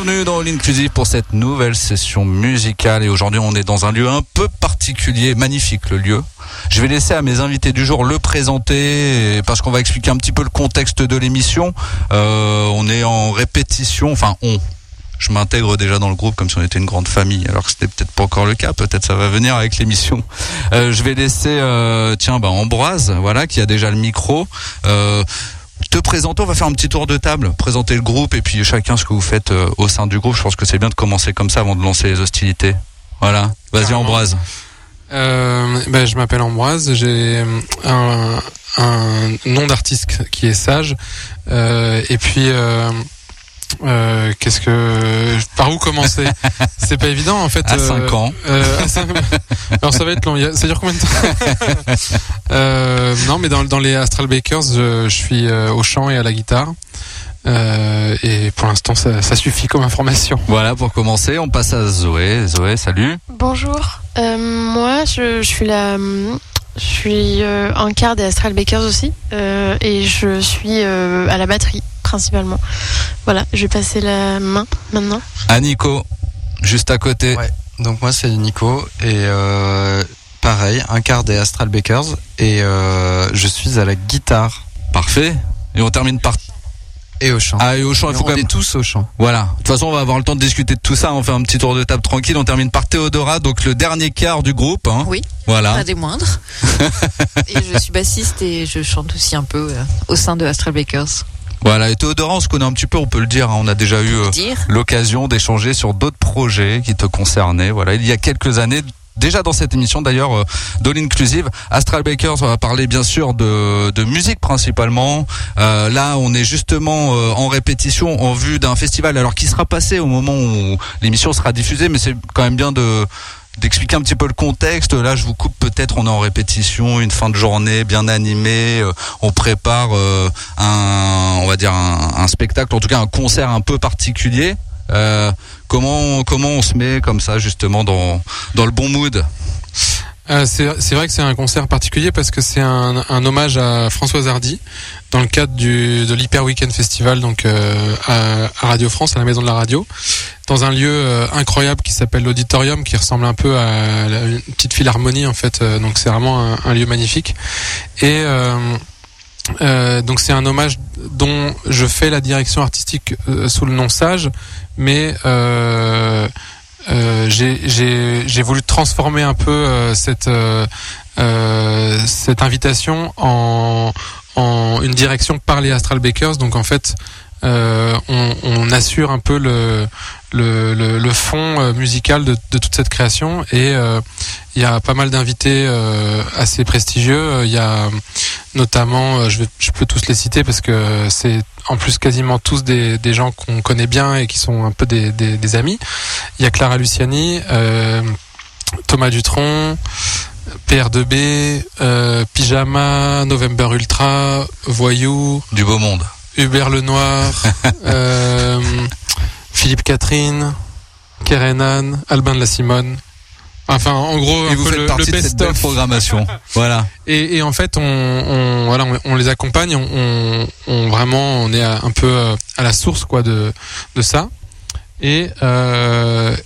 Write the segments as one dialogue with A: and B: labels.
A: Inclusive
B: pour cette nouvelle session musicale. Et aujourd'hui, on est dans un lieu un peu particulier, magnifique le lieu. Je vais laisser à mes invités du jour le présenter parce qu'on va expliquer un petit peu le contexte de l'émission. Euh, on est en répétition, enfin on. Je m'intègre déjà dans le groupe comme si on était une grande famille, alors que c'était peut-être pas encore le cas. Peut-être ça va venir avec l'émission. Euh, je vais laisser, euh, tiens, bah Ambroise, voilà, qui a déjà le micro. Te présenter. On va faire un petit tour de table, présenter le groupe et puis chacun ce que vous faites euh, au sein du groupe. Je pense que c'est bien de commencer comme ça avant de lancer les hostilités. Voilà. Vas-y, Ambroise.
C: Euh, ben, je m'appelle Ambroise. J'ai un, un nom d'artiste qui est Sage. Euh, et puis. Euh, euh, qu'est-ce que par où commencer C'est pas évident en fait.
B: À 5 euh, ans.
C: Euh, alors ça va être long. Ça dure combien de temps euh, Non, mais dans, dans les Astral Bakers, je, je suis au chant et à la guitare. et pour l'instant, ça, ça suffit comme information.
B: Voilà, pour commencer, on passe à Zoé. Zoé, salut.
D: Bonjour, Euh, moi je, je suis la, je suis euh, un quart des Astral Bakers aussi euh, et je suis euh, à la batterie principalement. Voilà, je vais passer la main maintenant.
B: À Nico, juste à côté.
E: Ouais. Donc moi c'est Nico et euh, pareil, un quart des Astral Bakers et euh, je suis à la guitare
B: Parfait. Et on termine par.
E: Et au chant.
B: Ah, et au chant, il faut
E: on
B: quand
E: est
B: même.
E: tous au chant.
B: Voilà. De toute façon, on va avoir le temps de discuter de tout ça. On fait un petit tour de table tranquille. On termine par Théodora, donc le dernier quart du groupe. Hein.
F: Oui,
B: Voilà.
F: pas des moindres. et je suis bassiste et je chante aussi un peu euh, au sein de Astral Bakers.
B: Voilà. Et Théodora, on se connaît un petit peu, on peut le dire. hein. On a déjà eu euh, l'occasion d'échanger sur d'autres projets qui te concernaient. Voilà. Il y a quelques années. Déjà dans cette émission d'ailleurs euh, d'All Inclusive, Astral Bakers on va parler bien sûr de, de musique principalement. Euh, là on est justement euh, en répétition en vue d'un festival alors qui sera passé au moment où l'émission sera diffusée mais c'est quand même bien de d'expliquer un petit peu le contexte. Là, je vous coupe peut-être, on est en répétition, une fin de journée bien animée. on prépare un, on va dire un, spectacle, en tout cas un concert un peu particulier. Comment comment on se met comme ça justement dans dans le bon mood
C: Euh, c'est vrai que c'est un concert particulier parce que c'est un, un hommage à Françoise Hardy dans le cadre du, de l'Hyper Weekend Festival donc euh, à, Radio France, à la Maison de la Radio, dans un lieu euh, incroyable qui s'appelle l'Auditorium, qui ressemble un peu à une petite philharmonie en fait. euh, donc c'est vraiment un, un lieu magnifique. Et euh, donc c'est un hommage dont je fais la direction artistique euh, sous le nom Sage, mais euh, euh, j'ai- voulu transformer un peu euh, cette cette invitation en en une direction par les Astral Bakers. Donc en fait, on, on assure un peu le le, le, le fond euh, musical de, de toute cette création et euh, il y a pas mal d'invités euh, assez prestigieux. Il y a notamment, je, vais, je peux tous les citer parce que c'est en plus quasiment tous des, des gens qu'on connaît bien et qui sont un peu des, des, des amis. Il y a Clara Luciani, euh, Thomas Dutronc, PR2B, euh, Pyjama, November Ultra, Voyou,
B: du beau monde
C: Hubert Lenoir, euh, Philippe Catherine, Kerenan, Albin de la Simone. Enfin, en gros,
B: Et
C: un
B: vous
C: peu
B: faites
C: le,
B: partie
C: le
B: de cette belle
C: best-of.
B: programmation. voilà.
C: Et, et en fait, on, on voilà, on, on les accompagne, on, vraiment, on est à- un peu euh, à la source quoi de de ça. Et euh,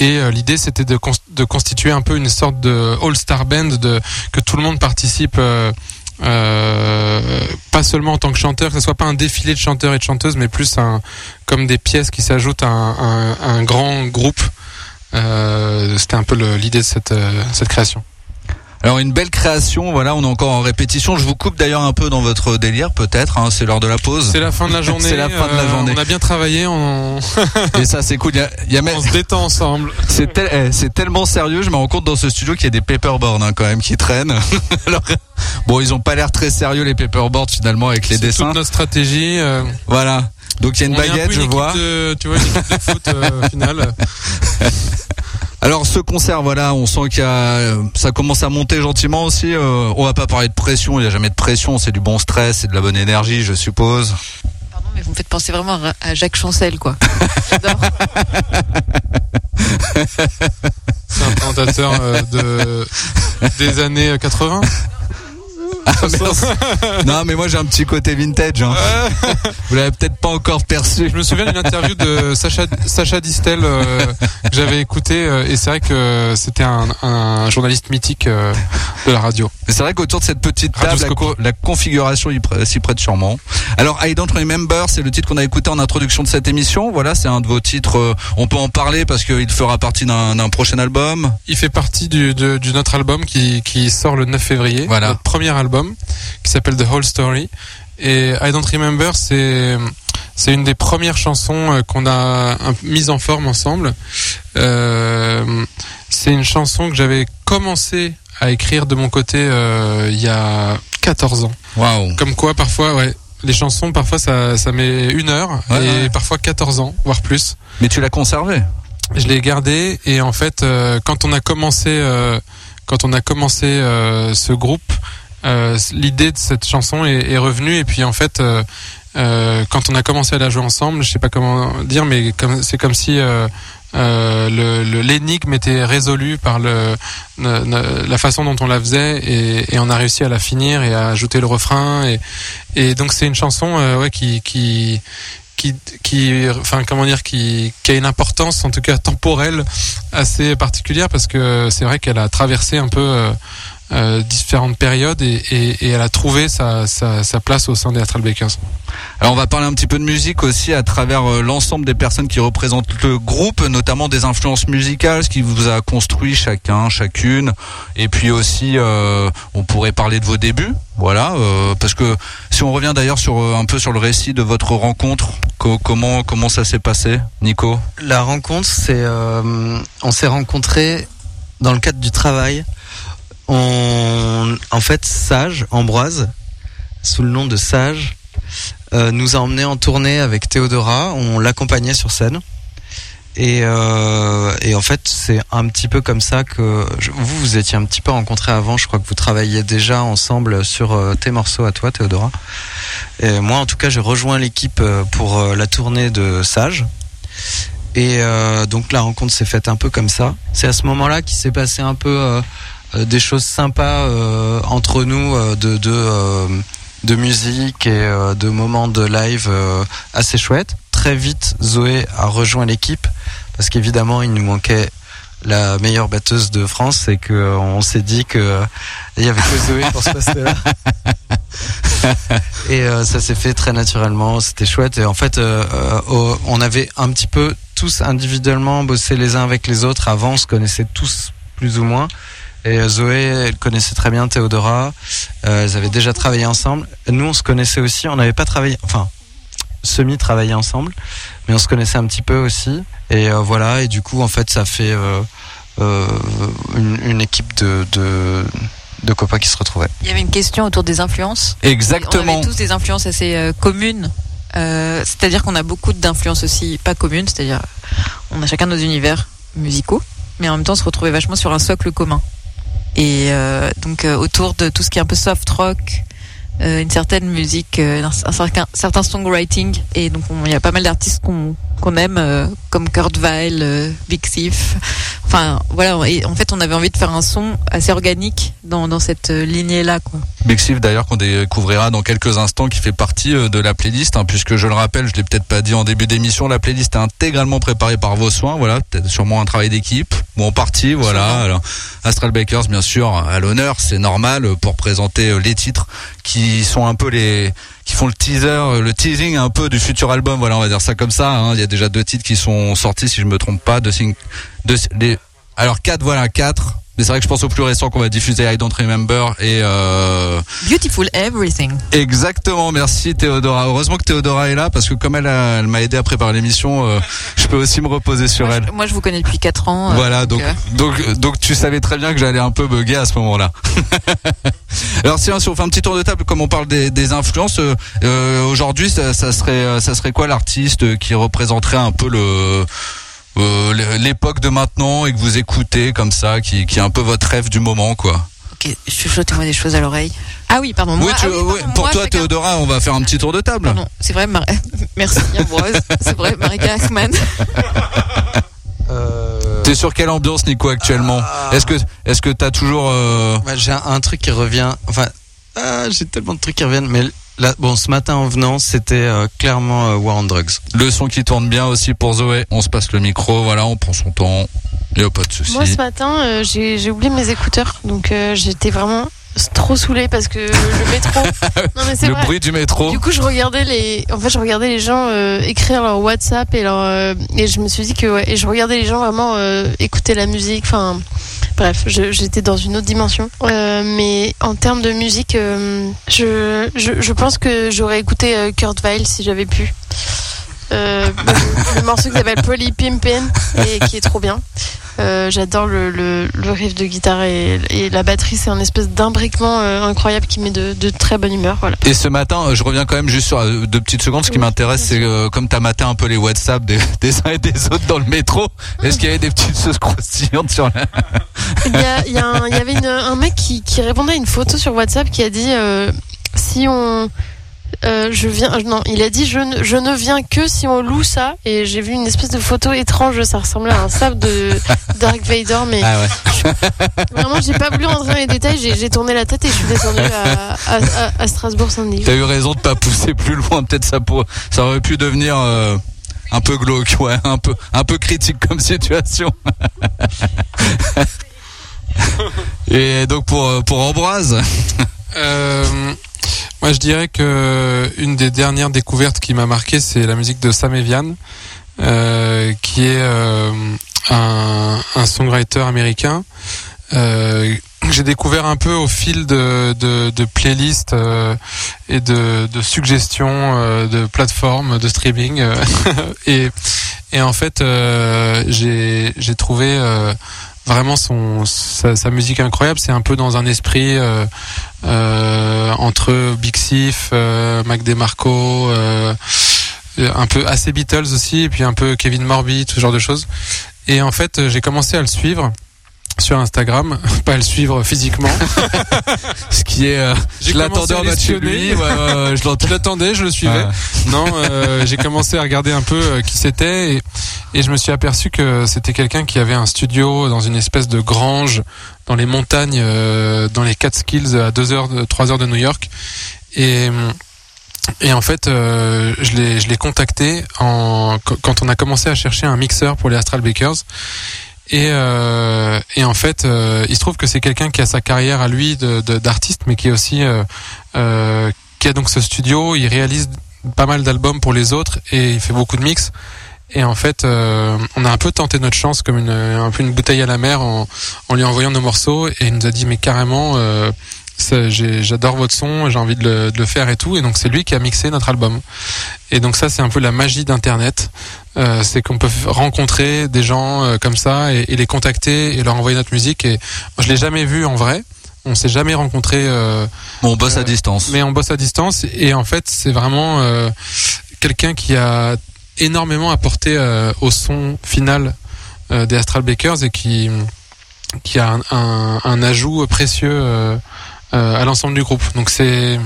C: et euh, l'idée, c'était de, de constituer un peu une sorte de all-star band, de que tout le monde participe. euh, pas seulement en tant que chanteur, que ce soit pas un défilé de chanteurs et de chanteuses, mais plus un, comme des pièces qui s'ajoutent à un, grand groupe. Euh, C'était un peu l'idée de cette, euh, cette création.
B: Alors une belle création, voilà, on est encore en répétition. Je vous coupe d'ailleurs un peu dans votre délire, peut-être. hein, c'est l'heure de la pause.
C: C'est la fin de la journée.
B: C'est la fin de la
C: euh,
B: journée.
C: On a bien travaillé, on,
B: Et ça, c'est cool. Il y a, il y a même-
C: on se détend ensemble.
B: c'est tel- eh, c'est tellement sérieux. Je me rends compte dans ce studio qu'il y a des paperboards hein, quand même qui traînent. Alors, bon, ils ont pas l'air très sérieux les paperboards finalement avec les
C: C'est
B: dessins.
C: toute notre stratégie. euh,
B: Voilà. Donc il y a une
C: on est un
B: baguette, je vois.
C: de, tu vois, une équipe de foot euh, au final.
B: Alors ce concert, voilà, on sent qu'il y a, euh, ça commence à monter gentiment aussi. euh, on va pas parler de pression, il n'y a jamais de pression, c'est du bon stress, c'est de la bonne énergie, je suppose.
F: Pardon, mais vous me faites penser vraiment à- à Jacques Chancel, quoi. J'adore.
C: C'est un présentateur euh, de des années 80.
B: Ah, non, mais moi j'ai un petit côté vintage. Hein. Vous l'avez peut-être pas encore perçu.
C: Je me souviens d'une interview de Sacha Sacha Distel euh, que j'avais écouté euh, et c'est vrai que c'était un, un journaliste mythique euh, de la radio.
B: C'est vrai qu'autour de cette petite table, la,
C: Radioscope.
B: co- la configuration s'y prête sûrement. Alors, I Don't Remember, c'est le titre qu'on a écouté en introduction de cette émission. Voilà, c'est un de vos titres. euh, on peut en parler parce qu'il fera partie d'un prochain album.
C: Il fait partie du, de, du notre album qui, qui sort le 9 février.
B: Voilà.
C: Notre premier album qui s'appelle The Whole Story. Et I Don't Remember, c'est c'est une des premières chansons euh, qu'on a mises en forme ensemble. Euh, c'est une chanson que j'avais commencé à écrire de mon côté euh, il y a 14 ans.
B: Waouh.
C: Comme quoi, parfois, ouais, les chansons, parfois ça, ça met une heure
B: Ouais,
C: et
B: ouais.
C: parfois 14 ans, voire plus.
B: Mais tu l'as conservé.
C: Je l'ai gardé et en fait, euh, quand on a commencé, euh, quand on a commencé ce groupe, l'idée de cette chanson est, est revenue et puis en fait, euh, quand on a commencé à la jouer ensemble, je sais pas comment dire, mais c'est comme si euh, l'énigme était résolue par le, la façon dont on la faisait et, et on a réussi à la finir et à ajouter le refrain et, et donc c'est une chanson euh, ouais, qui qui qui, qui, enfin comment dire, qui, qui a une importance en tout cas temporelle assez particulière parce que c'est vrai qu'elle a traversé un peu euh, différentes périodes et, et, et elle a trouvé sa, sa, sa place au sein des Astral Bakers.
B: Alors on va parler un petit peu de musique aussi à travers euh, l'ensemble des personnes qui représentent le groupe, notamment des influences musicales, ce qui vous a construit chacun, chacune, et puis aussi euh, on pourrait parler de vos débuts, voilà, euh, parce que si on revient d'ailleurs sur un peu sur le récit de votre rencontre, co- comment comment ça s'est passé, Nico?
E: La rencontre, c'est, euh, on s'est rencontrés dans le cadre du travail. On, en fait, Sage, Ambroise, sous le nom de Sage, euh, nous a emmenés en tournée avec Théodora. On l'accompagnait sur scène. Et, euh, et en fait, c'est un petit peu comme ça que je- vous vous étiez un petit peu rencontrés avant. Je crois que vous travailliez déjà ensemble sur euh, tes morceaux à toi, Théodora. Et moi, en tout cas, j'ai rejoint l'équipe euh, pour euh, la tournée de Sage. Et euh, donc la rencontre s'est faite un peu comme ça. C'est à ce moment-là qu'il s'est passé un peu euh, des choses sympas euh, entre nous euh, de de, euh, de musique et euh, de moments de live euh, assez chouettes. Très vite, Zoé a rejoint l'équipe parce qu'évidemment, il nous manquait la meilleure batteuse de France et que euh, on s'est dit que euh, il y avait que Zoé pour ce poste-là. et euh, ça s'est fait très naturellement, c'était chouette. Et en fait, euh, euh, on avait un petit peu tous individuellement bossé les uns avec les autres. Avant, on se connaissait tous plus ou moins. Et euh, Zoé, elle connaissait très bien Théodora. Euh, elles avaient déjà travaillé ensemble. Nous, on se connaissait aussi. On n'avait pas travaillé, enfin, semi-travaillé ensemble, mais on se connaissait un petit peu aussi. Et euh, voilà. Et du coup, en fait, ça fait euh, une, une équipe de, de de copains qui se retrouvaient.
F: Il y avait une question autour des influences. On
B: Exactement.
F: avait tous des influences assez communes. Euh, c'est-à-dire qu'on a beaucoup d'influences aussi pas communes, c'est-à-dire on a chacun nos univers musicaux, mais en même temps on se retrouvait vachement sur un socle commun. Et euh, donc euh, autour de tout ce qui est un peu soft rock, euh, une certaine musique, un, certain, songwriting, et donc on- il y a pas mal d'artistes qu'on qu'on aime, euh, comme Kurt Weill, euh, Big Thief. Enfin voilà, et en fait on avait envie de faire un son assez organique dans, dans cette euh, lignée-là. quoi.
B: Big Steve d'ailleurs qu'on découvrira dans quelques instants qui fait partie de la playlist hein, puisque je le rappelle, je l'ai peut-être pas dit en début d'émission, la playlist est intégralement préparée par vos soins, voilà, peut-être sûrement un travail d'équipe ou en partie, voilà. Alors, Astral Bakers bien sûr à l'honneur, c'est normal pour présenter les titres qui sont un peu les qui font le teaser, le teasing un peu du futur album, voilà, on va dire ça comme ça. hein. Il y a déjà deux titres qui sont sortis, si je me trompe pas, de sing, de, les, alors quatre, voilà quatre. Mais c'est vrai que je pense au plus récent qu'on va diffuser I Don't Remember et euh,
F: Beautiful Everything.
B: Exactement, merci Théodora. Heureusement que Théodora est là parce que comme elle, a- elle m'a aidé à préparer l'émission, euh, je peux aussi me reposer sur
F: Moi,
B: elle.
F: je, moi, je vous connais depuis 4 ans. euh,
B: Voilà, donc,
F: euh,
B: donc, donc tu savais très bien que j'allais un peu bugger à ce moment-là. Alors si, si on fait un petit tour de table, comme on parle des, des influences, euh, aujourd'hui, ça, ça serait, ça serait quoi l'artiste qui représenterait un peu le euh, l'époque de maintenant et que vous écoutez comme ça, qui, qui est un peu votre rêve du moment, quoi.
F: ok, chuchotez-moi des choses à l'oreille. Ah oui, pardon. Moi,
B: oui, tu-
F: ah oui, pardon,
B: pour
F: moi,
B: toi, Théodora, on va faire un petit tour de table.
F: Pardon, c'est vrai, Mar- merci Ambroise. c'est vrai, Marika Ackman.
E: Euh,
B: T'es sur quelle ambiance, Nico, actuellement?
E: Ah.
B: Est-ce que, est-ce que t'as toujours euh,
E: Ouais, j'ai un, un truc qui revient. Enfin, ah, j'ai tellement de trucs qui reviennent. Mais là, bon, ce matin en venant, c'était euh, clairement euh, War on Drugs.
B: le son qui tourne bien aussi pour Zoé On se passe le micro, voilà, on prend son temps. Y a pas de souci.
D: Moi, ce matin, euh, j'ai j'ai oublié mes écouteurs, donc euh, j'étais vraiment trop saoulée parce que le métro. Non, mais c'est
B: Le
D: vrai.
B: bruit du métro.
D: Du coup, je regardais les, en fait, je regardais les gens euh, écrire leur WhatsApp et leur, euh, et je me suis dit que, ouais, et je regardais les gens vraiment euh, écouter la musique. Enfin, bref, je- j'étais dans une autre dimension. Mais en termes de musique, je, je, je pense que j'aurais écouté Kurt Weill si j'avais pu. Euh, le, le morceau qui s'appelle Polly Pimpin et qui est trop bien. Euh, J'adore le, le, le riff de guitare et, et la batterie, c'est un espèce d'imbriquement euh, incroyable qui met de, de très bonne humeur. Voilà.
B: Et ce matin, je reviens quand même juste sur deux petites secondes. Ce qui
D: Oui,
B: m'intéresse, c'est comme t'as maté un peu les WhatsApp des, des uns et des autres dans le métro. Est-ce qu'il y avait des petites choses croustillantes sur la...
D: Il y, a- il y a un- il y avait une- un mec qui, qui répondait à une photo sur WhatsApp qui a dit si on Euh, je viens, non, il a dit je ne, je ne viens que si on loue ça. Et j'ai vu une espèce de photo étrange, ça ressemblait à un sable de Dark Vader, mais
B: Ah ouais.
D: vraiment j'ai pas voulu rentrer dans les détails. J'ai j'ai tourné la tête et je suis descendue à, à, à- à Strasbourg-Saint-Denis.
B: T'as eu raison de pas pousser plus loin. Peut-être ça pour, ça aurait pu devenir euh, un peu glauque, ouais, un peu, un peu critique comme situation. Et donc pour euh, pour Ambroise,
C: Euh, moi, je dirais que une des dernières découvertes qui m'a marqué, c'est la musique de Sam Evian, euh, qui est euh, un, songwriter américain. Euh, j'ai découvert un peu au fil de, playlists euh, et de, suggestions euh, de plateformes de streaming euh, et, en fait euh, j'ai trouvé euh, vraiment son sa, sa musique incroyable c'est un peu dans un esprit euh, euh, entre Big Sif, euh, Mac DeMarco, un peu assez Beatles aussi, et puis un peu Kevin Morby, tout ce genre de choses. Et en fait, j'ai commencé à le suivre sur Instagram, pas le suivre physiquement.
B: ce qui est, euh, je l'attendais en bas de chez lui. je
C: l'attendais, je le suivais.
B: Ouais.
C: Non, euh, j'ai commencé à regarder un peu euh, qui c'était et, et je me suis aperçu que c'était quelqu'un qui avait un studio dans une espèce de grange dans les montagnes, euh, dans les Catskills à 2 heures, de- 3 heures de New York. Et et en fait, euh, je l'ai contacté en quand on a commencé à chercher un mixeur pour les Astral Bakers. Et, euh, et en fait, euh, il se trouve que c'est quelqu'un qui a sa carrière à lui de- de- d'artiste, mais qui est aussi euh, euh, qui a donc ce studio. Il réalise pas mal d'albums pour les autres et il fait beaucoup de mix. Et en fait, euh, on a un peu tenté notre chance comme une, un peu une bouteille à la mer en, en lui envoyant nos morceaux et il nous a dit mais carrément, euh, j'adore votre son, j'ai envie de le, de le faire et tout. Et donc c'est lui qui a mixé notre album. Et donc ça c'est un peu la magie d'Internet. Euh, c'est qu'on peut rencontrer des gens euh, comme ça et, et les contacter et leur envoyer notre musique. Et moi, je l'ai jamais vu en vrai. On s'est jamais rencontré. Euh,
B: on bosse à distance.
C: mais on bosse à distance et en fait c'est vraiment quelqu'un qui a énormément apporté au son final des Astral Bakers et qui qui a un, un, un ajout précieux à l'ensemble du groupe. Donc c'est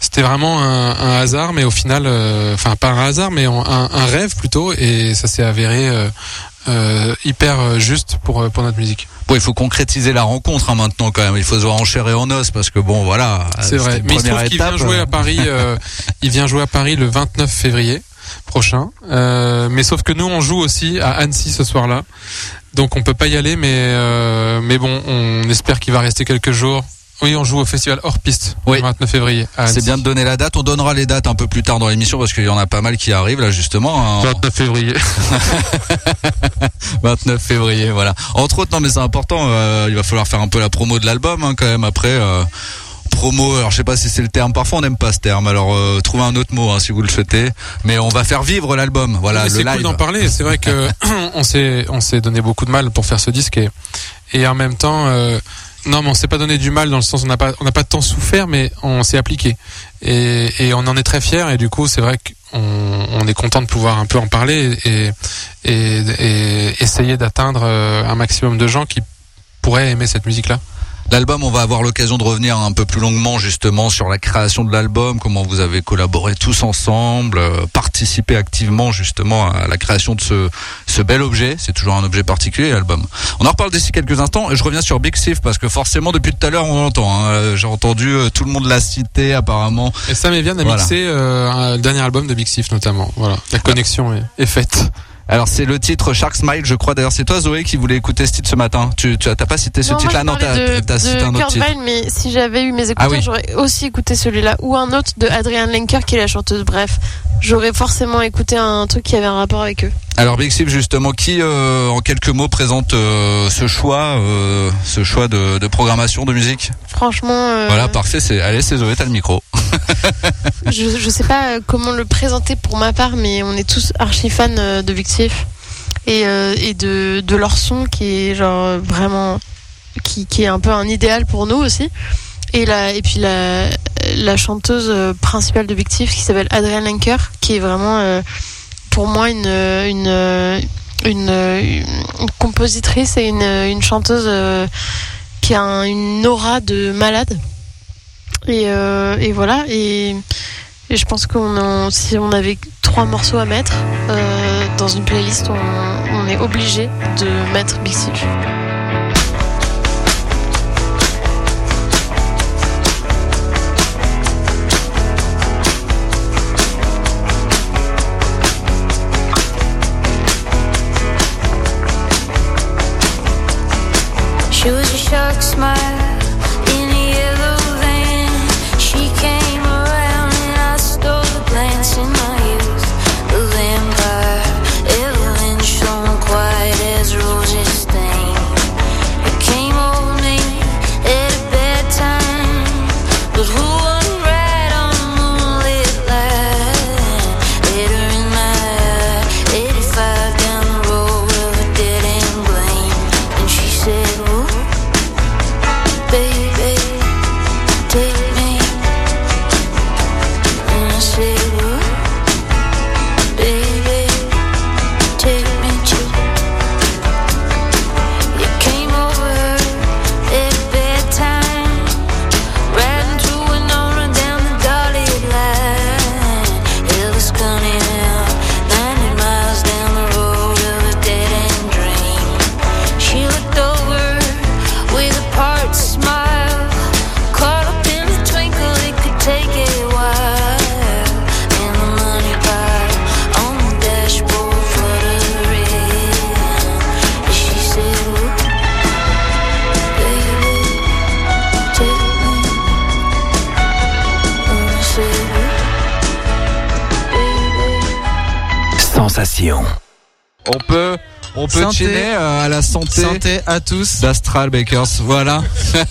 C: c'était vraiment un, un hasard, mais au final, euh, enfin pas un hasard, mais un, un rêve plutôt, et ça s'est avéré euh, euh, hyper euh, juste pour euh, pour notre musique.
B: Bon, il faut concrétiser la rencontre hein, maintenant quand même. Il faut se voir en chair et en os parce que bon, voilà.
C: C'est vrai. Mais il se trouve qu'il vient jouer à Paris. euh, il vient jouer à Paris le 29 février prochain. Euh, mais sauf que nous, on joue aussi à Annecy ce soir-là. Donc on peut pas y aller, mais euh, mais bon, on espère qu'il va rester quelques jours. Oui, on joue au festival hors piste
B: Oui.
C: le 29 février.
B: C'est bien de donner la date. On donnera les dates un peu plus tard dans l'émission parce qu'il y en a pas mal qui arrivent là justement. hein.
C: 29 février.
B: 29 février, voilà. Entre autres, non mais c'est important. euh, il va falloir faire un peu la promo de l'album hein, quand même. Après, euh, promo. Alors je sais pas si c'est le terme. Parfois on n'aime pas ce terme. Alors euh, trouvez un autre mot hein, si vous le souhaitez. Mais on va faire vivre l'album. Voilà,
C: Mais
B: le
C: c'est
B: live.
C: cool d'en parler. C'est vrai que on s'est on s'est donné beaucoup de mal pour faire ce disque et et en même temps euh, non mais on s'est pas donné du mal dans le sens on n'a pas on n'a pas tant souffert mais on s'est appliqué et on en est très fier et du coup c'est vrai qu'on on est content de pouvoir un peu en parler et essayer d'atteindre euh, un maximum de gens qui pourraient aimer cette musique là.
B: L'album, on va avoir l'occasion de revenir un peu plus longuement justement sur la création de l'album, comment vous avez collaboré tous ensemble, euh, participé activement justement à la création de ce, ce bel objet. C'est toujours un objet particulier, l'album. On en reparle d'ici quelques instants et je reviens sur Big Sif parce que forcément depuis tout à l'heure on l'entend. hein. Euh, J'ai entendu euh, tout le monde l'a cité apparemment.
C: Et Sam Evian a
B: Voilà.
C: mixé euh, un- le dernier album de Big Sif notamment. Voilà, la connexion est, est faite.
B: Alors c'est le titre Shark Smile, je crois. D'ailleurs c'est toi Zoé qui voulait écouter ce titre ce matin. Tu, tu as t'as pas cité ce titre-là? Non, t'as cité un autre
D: Kurt
B: titre.
D: Weill, mais si j'avais eu mes écouteurs,
B: Ah oui.
D: j'aurais aussi écouté celui-là ou un autre de Adrienne Lenker qui est la chanteuse. Bref, j'aurais forcément écouté un truc qui avait un rapport avec eux.
B: Alors Big justement, qui euh, en quelques mots présente euh, ce choix, euh, ce choix de, de programmation de musique?
D: Franchement, euh,
B: Voilà, parfait. C'est allez, c'est Zoé, t'as le micro.
D: je, je sais pas comment le présenter pour ma part, mais on est tous archi fans euh, de et, euh, et de, de leur son qui est genre vraiment qui, qui est un peu un idéal pour nous aussi. Et, la, et puis la, la chanteuse euh, principale de Big Thief qui s'appelle Adrienne Lenker, qui est vraiment pour moi une, une, une, une compositrice et une, une chanteuse qui a un- une aura de malade. Et, euh, et voilà. Et
G: je pense qu'on si on avait trois morceaux à mettre euh, dans une playlist, on, est obligé de mettre Big.
E: Santé,
B: à
E: tous.
B: d'Astral Bakers. Voilà.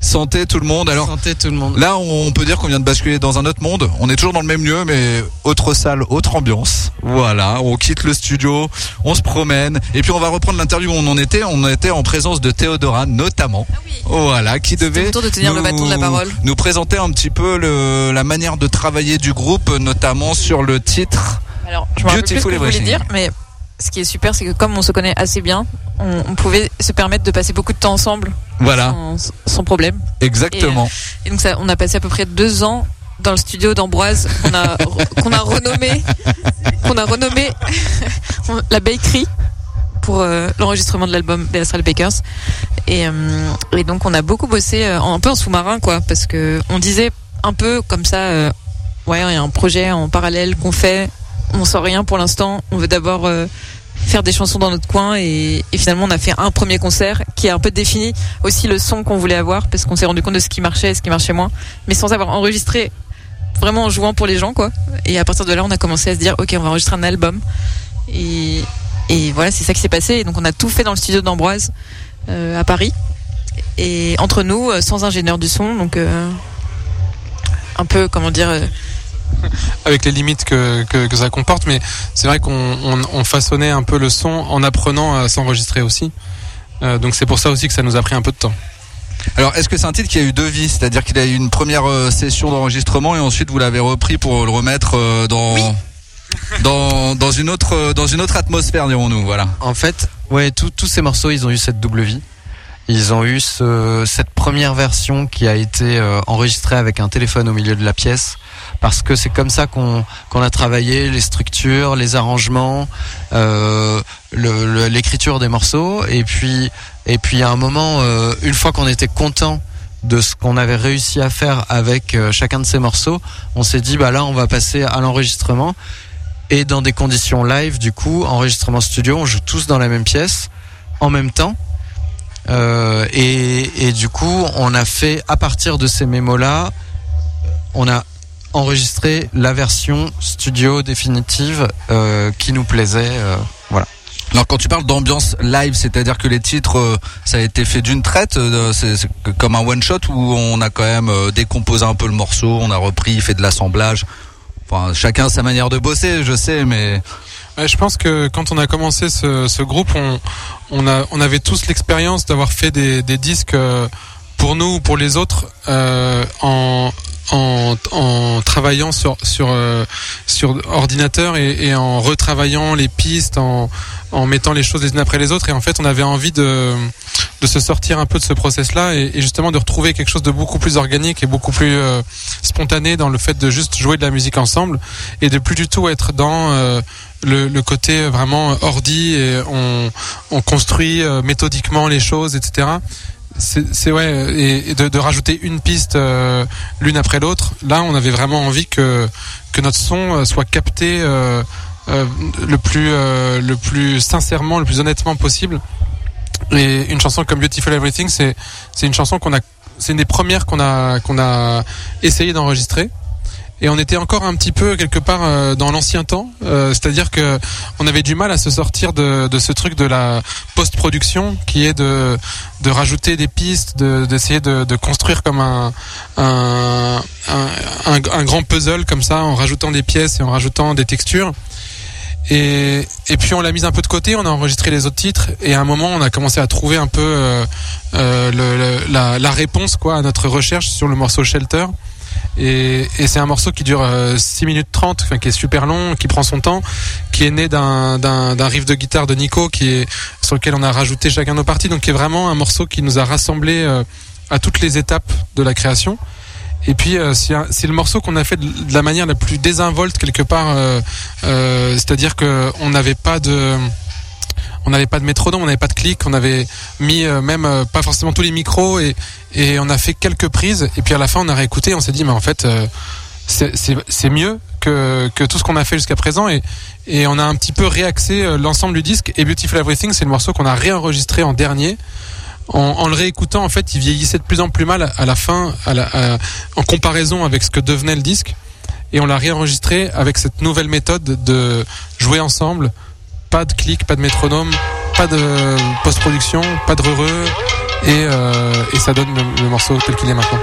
B: santé tout le monde. Alors
E: Santé tout le monde.
B: là, on peut dire qu'on vient de basculer dans un autre monde. On est toujours dans le même lieu, mais autre salle, autre ambiance. Voilà. On quitte le studio, on se promène, et puis on va reprendre l'interview où on en était. On était en présence de Théodora, notamment. Voilà, qui devait
F: mon tour de tenir le bâton de la parole.
B: nous présenter un petit peu le, la manière de travailler du groupe, notamment sur le titre.
F: Alors, je me rappelle plus ce
B: Beautiful
F: que dire, mais ce qui est super, c'est que comme on se connaît assez bien, on, on pouvait se permettre de passer beaucoup de temps ensemble
B: Voilà,
F: sans, sans problème.
B: exactement.
F: Et donc, ça, on a passé à peu près deux ans dans le studio d'Ambroise qu'on a, qu'on a renommé, qu'on a renommé la bakery pour euh, l'enregistrement de l'album des Astral Bakers. Et, euh, et donc, on a beaucoup bossé euh, un peu en sous-marin, quoi, parce que on disait un peu comme ça, euh, ouais, il y a un projet en parallèle qu'on fait, on sent rien pour l'instant, on veut d'abord euh, faire des chansons dans notre coin et, finalement on a fait un premier concert qui a un peu défini aussi le son qu'on voulait avoir parce qu'on s'est rendu compte de ce qui marchait et ce qui marchait moins, mais sans avoir enregistré vraiment en jouant pour les gens quoi. Et à partir de là on a commencé à se dire ok on va enregistrer un album. Et, voilà c'est ça qui s'est passé. Et donc on a tout fait dans le studio d'Ambroise euh, à Paris. Et entre nous euh, sans ingénieur du son donc un peu comment dire
C: avec les limites que, que, que ça comporte, mais c'est vrai qu'on on, on façonnait un peu le son en apprenant à s'enregistrer aussi. Euh, donc c'est pour ça aussi que ça nous a pris un peu de temps.
B: Alors, est-ce que c'est un titre qui a eu deux vies? C'est-à-dire qu'il a eu une première euh, session d'enregistrement et ensuite vous l'avez repris pour le remettre euh, dans, dans, dans, une autre, dans une autre atmosphère, dirons-nous. Voilà.
E: En fait, ouais, tous tous ces morceaux, ils ont eu cette double vie. Ils ont eu ce, cette première version qui a été enregistrée avec un téléphone au milieu de la pièce, parce que c'est comme ça qu'on a travaillé les structures, les arrangements, euh, l'écriture des morceaux, et puis et puis à un moment, euh, une fois qu'on était content de ce qu'on avait réussi à faire avec euh, chacun de ces morceaux, on s'est dit bah là on va passer à l'enregistrement. Et dans des conditions live du coup enregistrement studio on joue tous dans la même pièce en même temps. Et, et du coup on a fait à partir de ces mémos là on a enregistré la version studio définitive euh, qui nous plaisait euh, voilà
B: Alors, quand tu parles d'ambiance live, c'est-à-dire que les titres, euh, ça a été fait d'une traite, euh, c'est c'est comme un one-shot où on a quand même euh, décomposé un peu le morceau, on a repris, fait de l'assemblage? Enfin, chacun sa manière de bosser, je sais, mais
C: Ouais, je pense que quand on a commencé ce, ce groupe, on, on, a, on avait tous l'expérience d'avoir fait des, des disques pour nous ou pour les autres euh, en, en, en travaillant sur, sur, euh, sur ordinateur et, et en retravaillant les pistes, en, en mettant les choses les unes après les autres. Et en fait, on avait envie de, de se sortir un peu de ce process-là et, et justement de retrouver quelque chose de beaucoup plus organique et beaucoup plus euh, spontané dans le fait de juste jouer de la musique ensemble et de plus du tout être dans euh, le, le côté vraiment ordi et on, on construit euh, méthodiquement les choses, etc. C'est ouais et, et de, de rajouter une piste euh, l'une après l'autre. Là, on avait vraiment envie que que notre son euh, soit capté euh, euh, le plus euh, le plus sincèrement, le plus honnêtement possible. Et une chanson comme Beautiful Everything, c'est c'est une chanson qu'on a c'est une des premières qu'on a qu'on a essayé d'enregistrer. Et on était encore un petit peu quelque part euh, dans l'ancien temps, euh, c'est-à-dire que on avait du mal à se sortir de, de ce truc de la post-production, qui est de de rajouter des pistes, de- d'essayer de, de construire comme un un, un un un grand puzzle comme ça, en rajoutant des pièces et en rajoutant des textures. Et, et puis on l'a mise un peu de côté, on a enregistré les autres titres et à un moment on a commencé à trouver un peu euh, euh, le- le- la, la réponse quoi à notre recherche sur le morceau Shelter. Et, c'est un morceau qui dure euh, 6 minutes 30, enfin, qui est super long, qui prend son temps, qui est né d'un, riff de guitare de Nico sur lequel on a rajouté chacun nos parties, donc qui est vraiment un morceau qui nous a rassemblés euh, à toutes les étapes de la création. Et puis euh, c'est, le morceau qu'on a fait de, la manière la plus désinvolte quelque part, euh, euh, c'est-à-dire que on n'avait pas de on n'avait pas de métronome, on n'avait pas de clic, on avait mis euh, même euh, pas forcément tous les micros et, et on a fait quelques prises. Et puis à la fin on a réécouté, on s'est dit mais en fait euh, c'est- mieux que, que tout ce qu'on a fait jusqu'à présent. Et, et on a un petit peu réaxé l'ensemble du disque. Et Beautiful Everything c'est le morceau qu'on a réenregistré en dernier. En, en le réécoutant en fait il vieillissait de plus en plus mal à la fin à la, à- en comparaison avec ce que devenait le disque. Et on l'a réenregistré avec cette nouvelle méthode de jouer ensemble pas de clic, pas de métronome, pas de post-production, pas de heureux, et, euh, et ça donne le, le morceau tel qu'il est maintenant.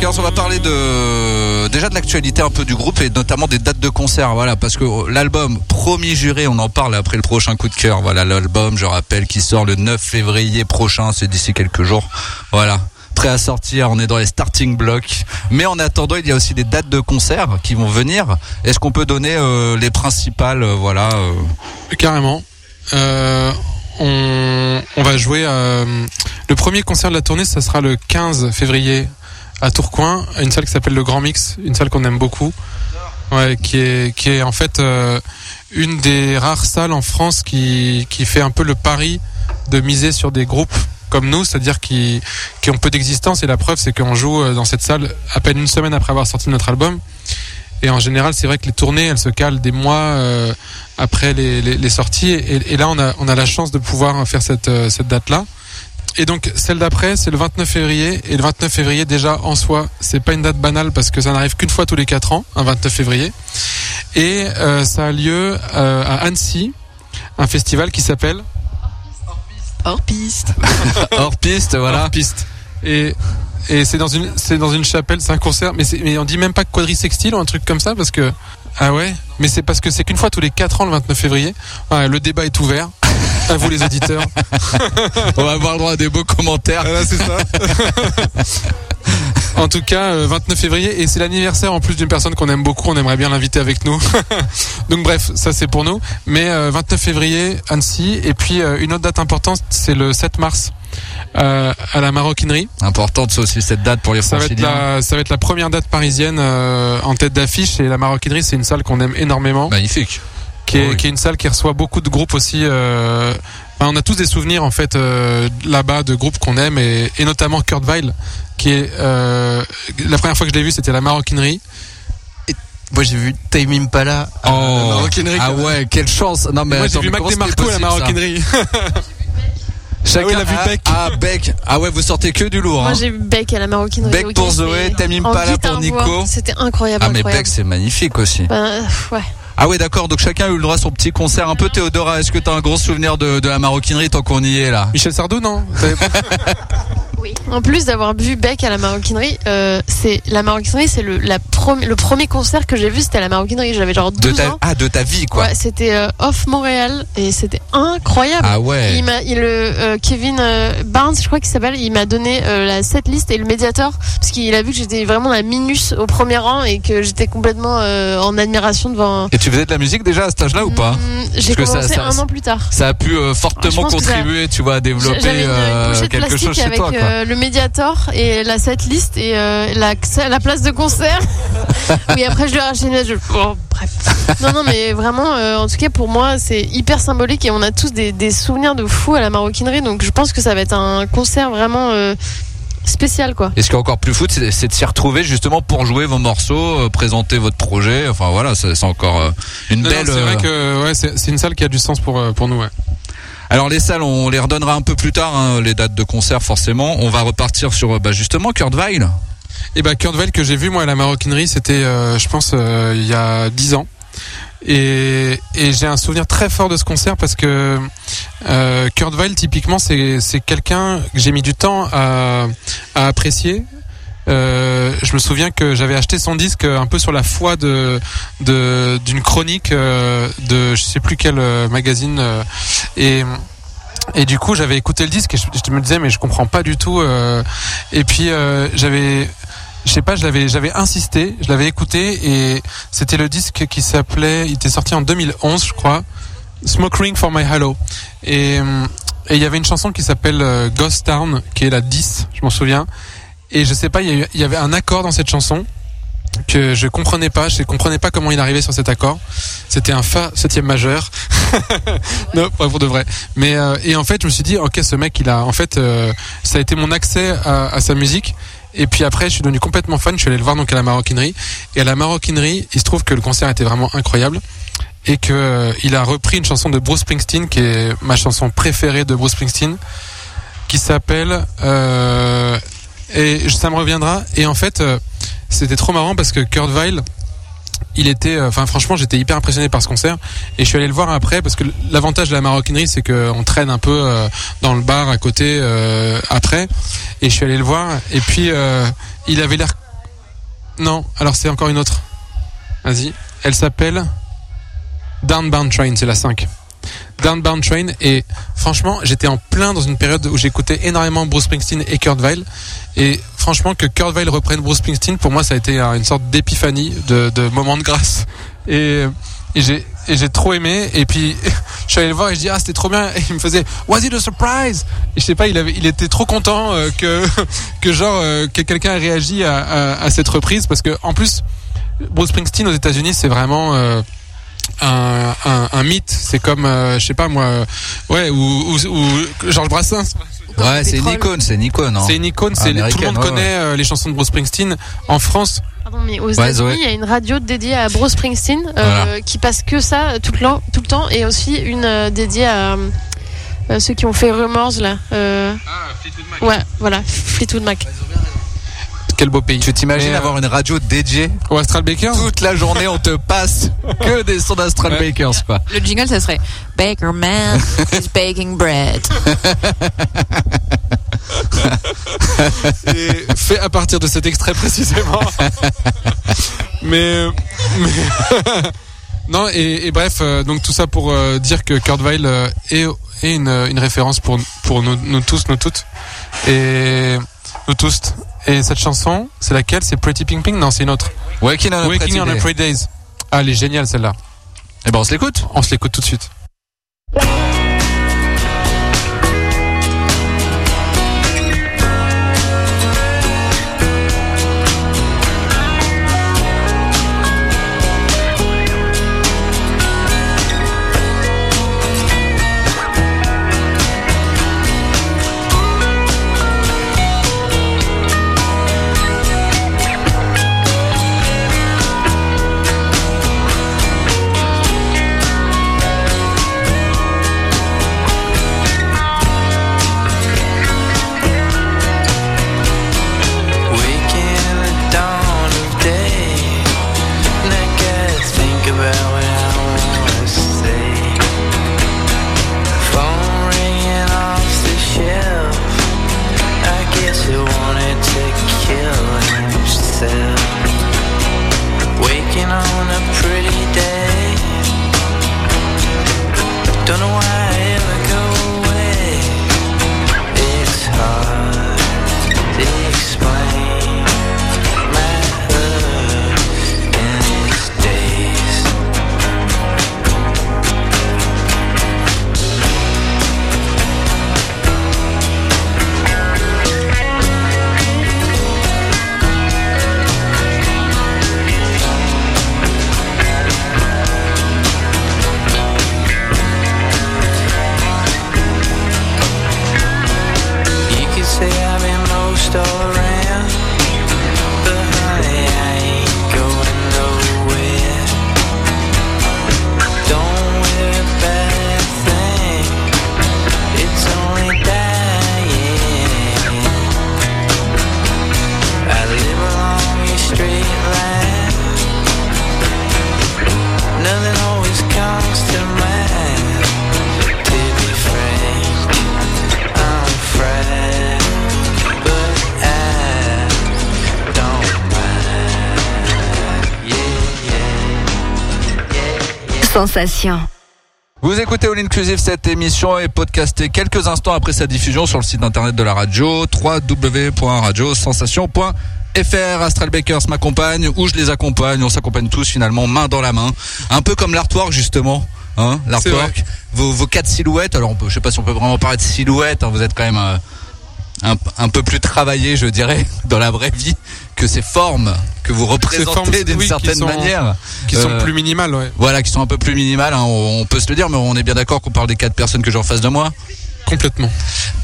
B: On va parler de déjà de l'actualité un peu du groupe et notamment des dates de concert. Voilà, parce que l'album Promis Juré, on en parle après le prochain coup de cœur. Voilà, l'album, je rappelle, qui sort le 9 février prochain, c'est d'ici quelques jours. Voilà. Prêt à sortir, on est dans les starting blocks. Mais en attendant, il y a aussi des dates de concert qui vont venir. Est-ce qu'on peut donner euh, les principales, euh, voilà euh,
C: Carrément. On, va jouer. le premier concert de la tournée, ça sera le 15 février à Tourcoing, une salle qui s'appelle le Grand Mix, une salle qu'on aime beaucoup. Ouais, qui est qui est en fait euh, une des rares salles en France qui qui fait un peu le pari de miser sur des groupes comme nous, c'est-à-dire qui qui ont peu d'existence et la preuve c'est qu'on joue euh, dans cette salle à peine une semaine après avoir sorti notre album. Et en général, c'est vrai que les tournées, elles se calent des mois euh, après les, les, les sorties. Et, et là, on a, on a la chance de pouvoir faire cette, euh, cette date-là. Et donc, celle d'après, c'est le 29 février. Et le 29 février, déjà, en soi, c'est pas une date banale parce que ça n'arrive qu'une fois tous les quatre ans, un 29 février. Et euh, ça a lieu euh, à Annecy, un festival qui s'appelle
F: Hors piste.
B: hors piste, voilà.
C: Hors piste. Et et c'est dans une c'est dans une chapelle, c'est un concert, mais c'est mais on dit même pas quadrisextile ou un truc comme ça parce que ah ouais, mais c'est parce que c'est qu'une fois tous les 4 ans le 29 février. Ouais, le débat est ouvert. À vous les auditeurs.
B: On va avoir le droit à des beaux commentaires.
C: Voilà, c'est ça. En tout cas, euh, 29 février, et c'est l'anniversaire en plus d'une personne qu'on aime beaucoup, on aimerait bien l'inviter avec nous. Donc bref, ça c'est pour nous. Mais euh, 29 février, Annecy, et puis euh, une autre date importante, c'est le 7 mars euh, à la Maroquinerie.
B: Importante aussi cette date pour les
C: Ça va, être
B: franciliens.
C: la, ça va être la première date parisienne euh, en tête d'affiche, et la Maroquinerie, c'est une salle qu'on aime énormément,
B: Magnifique.
C: Qui est,
B: Oui.
C: qui est une salle qui reçoit beaucoup de groupes aussi. euh, on a tous des souvenirs en fait euh, là-bas de groupes qu'on aime, et, et notamment Kurt Weill, qui est euh, la première fois que je l'ai vu, c'était la Maroquinerie.
E: Moi j'ai vu Time Impala à la Maroquinerie.
B: ah ouais, quelle chance. Non mais
C: Moi, j'ai vu Mac DeMarco à la Maroquinerie.
B: Chacun
C: Ah oui, il a vu Beck.
B: Ah Beck. Ah ouais, vous sortez que du lourd.
D: Moi
B: hein.
D: j'ai vu Beck à la maroquinerie.
B: Beck pour Zoé, Tamim Pala pour Nico.
D: C'était incroyable.
B: Ah mais
D: incroyable.
B: Beck c'est magnifique aussi.
D: Ben, ouais.
B: Ah ouais d'accord, donc chacun a eu le droit à son petit concert un peu Théodora. Est-ce que t'as un gros souvenir de, de la maroquinerie tant qu'on y est là?
C: Michel Sardou, non?
D: En plus d'avoir vu Beck à la maroquinerie, euh, c'est la maroquinerie, c'est le, la le premier concert que j'ai vu, c'était à la maroquinerie. J'avais genre 12
B: de ta,
D: ans.
B: Ah de ta vie quoi.
D: Ouais, c'était euh, off Montréal et c'était incroyable.
B: Ah ouais.
D: Il m'a, il, euh, Kevin euh, Barnes, je crois qu'il s'appelle, il m'a donné euh, la setlist et le médiator parce qu'il a vu que j'étais vraiment la minus au premier rang et que j'étais complètement euh, en admiration devant.
B: Et tu faisais de la musique déjà à cet âge-là ou pas
D: Mm, J'ai
B: que ça-
D: commencé
B: ça-
D: un an plus tard.
B: Ça a pu fortement
D: ça-
B: contribuer, tu vois, à développer
D: une,
B: euh, quelque chose chez
D: avec
B: toi. Quoi.
D: Euh, le médiator et la setlist et euh, la, la place de concert. oui, après je lui ai racheté une je... oh, bref. Non, non, mais vraiment, euh, en tout cas pour moi, c'est hyper symbolique et on a tous des, des souvenirs de fou à la maroquinerie. Donc je pense que ça va être un concert vraiment euh, spécial, quoi.
B: Et ce qui est encore plus fou, c'est de s'y retrouver justement pour jouer vos morceaux, euh, présenter votre projet. Enfin voilà, c'est encore euh, une
C: Non,
B: belle.
C: C'est vrai que ouais, c'est une salle qui a du sens pour, pour nous. Ouais.
B: Alors les salles, on les redonnera un peu plus tard, hein, les dates de concert forcément. On va repartir sur euh, bah, justement Kurt Weill.
C: Et bah Kurt Weill que j'ai vu moi à la maroquinerie, c'était euh, je pense euh, il y a 10 ans. Et, j'ai un souvenir très fort de ce concert parce que euh, Kurt Weill typiquement c'est c'est quelqu'un que j'ai mis du temps à, à apprécier. Euh, je me souviens que j'avais acheté son disque un peu sur la foi de d'une chronique euh, de je sais plus quel euh, magazine et et du coup j'avais écouté le disque et je, je me disais mais je comprends pas du tout et puis j'avais je sais pas, je j'avais insisté, je l'avais écouté et c'était le disque qui s'appelait, il était sorti en 2011, je crois, Smoke Ring for My Halo. Et il y avait une chanson qui s'appelle Ghost Town, qui est la 10, je m'en souviens. Et je sais pas, il y, avait un accord dans cette chanson que je comprenais pas. Je comprenais pas comment il arrivait sur cet accord. C'était un fa septième majeur. non, pas pour de vrai. Mais euh, et en fait, je me suis dit, ok, ce mec, il a, en fait, euh, ça a été mon accès à, à sa musique. Et puis après, je suis devenu complètement fan. Je suis allé le voir donc à la maroquinerie. Et à la maroquinerie, il se trouve que le concert était vraiment incroyable et que euh, il a repris une chanson de Bruce Springsteen qui est ma chanson préférée de Bruce Springsteen qui s'appelle euh, et ça me reviendra. Et en fait euh, c'était trop marrant parce que Kurt Weill il était euh, enfin franchement j'étais hyper impressionné par ce concert. Et je suis allé le voir après parce que l'avantage de la maroquinerie c'est qu'on traîne un peu euh, dans le bar à côté euh, après. Et je suis allé le voir. Et puis euh, il avait l'air non alors c'est encore une autre. Vas-y. Elle s'appelle Downbound Train, c'est la 5. Downbound Train. Et franchement j'étais en plein dans une période où j'écoutais énormément Bruce Springsteen et Kurt Weill. Et franchement que Kurt Weill reprenne Bruce Springsteen pour moi ça a été une sorte d'épiphanie de, moment de grâce. Et, j'ai trop aimé. Et puis je suis allé le voir et je dis ah c'était trop bien. Et il me faisait was it a surprise? Et je sais pas il était trop content euh, que que genre euh, que quelqu'un ait réagi à cette reprise. Parce que en plus Bruce Springsteen aux États-Unis c'est vraiment euh, un, un, un mythe. C'est comme, euh, je sais pas moi, euh, ouais, ou, ou, ou Georges Brassens.
B: Ouais, c'est une icône, c'est une icône. hein.
C: C'est une icône. C'est tout le monde
B: ouais,
C: connaît
B: ouais.
C: euh, les chansons de Bruce Springsteen. En France,
D: Pardon, mais aux
B: Ouais,
D: États-Unis, il y a une radio dédiée à Bruce Springsteen euh,
B: Voilà.
D: qui passe que ça tout le, temps- tout le temps et aussi une euh, dédiée à euh, ceux qui ont fait Rumors là. Euh, ouais, voilà, Fleetwood Mac.
C: Quel beau pays.
B: Tu t'imagines
C: euh,
B: avoir une radio dédiée
C: Au Astral Bakers.
B: toute la journée, on te passe que des sons d'Astral
C: Ouais.
B: Bakers, quoi.
F: Le jingle, ça serait Baker Man is baking bread.
C: Et fait à partir de cet extrait précisément. mais, mais- non et, et bref, euh, donc tout ça pour euh, dire que Kurt Weill euh, est, est une, une référence pour pour nous, nous tous, nous toutes et nous tous. Et cette chanson, c'est laquelle? C'est Pretty Pink Pink? Non, c'est une autre.
B: Waking on a
C: Waking
B: Pretty
C: on a
B: Day.
C: Pretty Days. Ah, elle est géniale celle-là.
B: Eh ben, on se l'écoute.
C: On se l'écoute tout de suite.
H: Sensation.
B: Vous écoutez All Inclusive, cette émission est podcastée quelques instants après sa diffusion sur le site internet de la radio, www.radiosensation.fr. Astral Bakers m'accompagne, ou je les accompagne, on s'accompagne tous finalement main dans la main. Un peu comme l'artwork justement. Hein, l'artwork, vos, vos quatre silhouettes. Alors, on peut, je sais pas si on peut vraiment parler de silhouettes. hein, vous êtes quand même euh, un, un peu plus travaillé, je dirais, dans la vraie vie, que ces formes que vous représentez d'une
C: oui, qui
B: certaine
C: sont-
B: manière.
C: Qui sont
B: Euh,
C: plus minimales, ouais.
B: Voilà, qui sont un peu plus minimales, hein, on, on peut se le dire, mais on est bien d'accord qu'on parle des quatre personnes que j'ai en face de moi.
C: Complètement.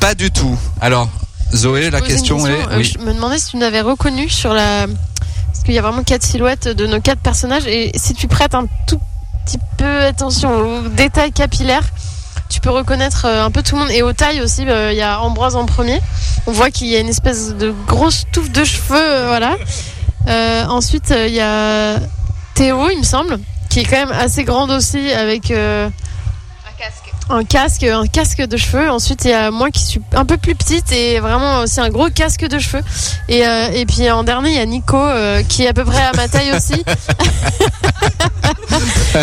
B: Pas du tout. Alors, Zoé, la question, est.
D: euh,
B: oui.
D: Je me demandais si tu nous avais reconnu sur la. Parce qu'il y a vraiment quatre silhouettes de nos quatre personnages. Et si tu prêtes un tout petit peu attention aux détails capillaires, tu peux reconnaître euh, un peu tout le monde. Et aux tailles aussi, euh, il y a Ambroise en premier. On voit qu'il y a une espèce de grosse touffe de cheveux. euh, voilà. Ensuite, il y a Théo, il me semble, qui est quand même assez grande aussi, avec. Un casque, un casque de cheveux. Ensuite, il y a moi qui suis un peu plus petite et vraiment aussi un gros casque de cheveux. Et, euh, et puis en dernier, il y a Nico euh, qui est à peu près à ma taille aussi.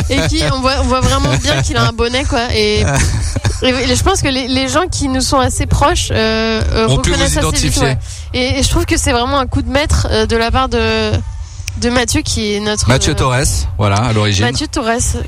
D: et qui, on voit, on voit vraiment bien qu'il a un bonnet, quoi. Et, et je pense que les, les gens qui nous sont assez proches euh, euh, reconnaissent assez vite. ouais. Et, et je trouve que c'est vraiment un coup de maître de la part de, de Mathieu qui est notre.
B: Mathieu Torres, voilà, à l'origine.
D: Mathieu Torres.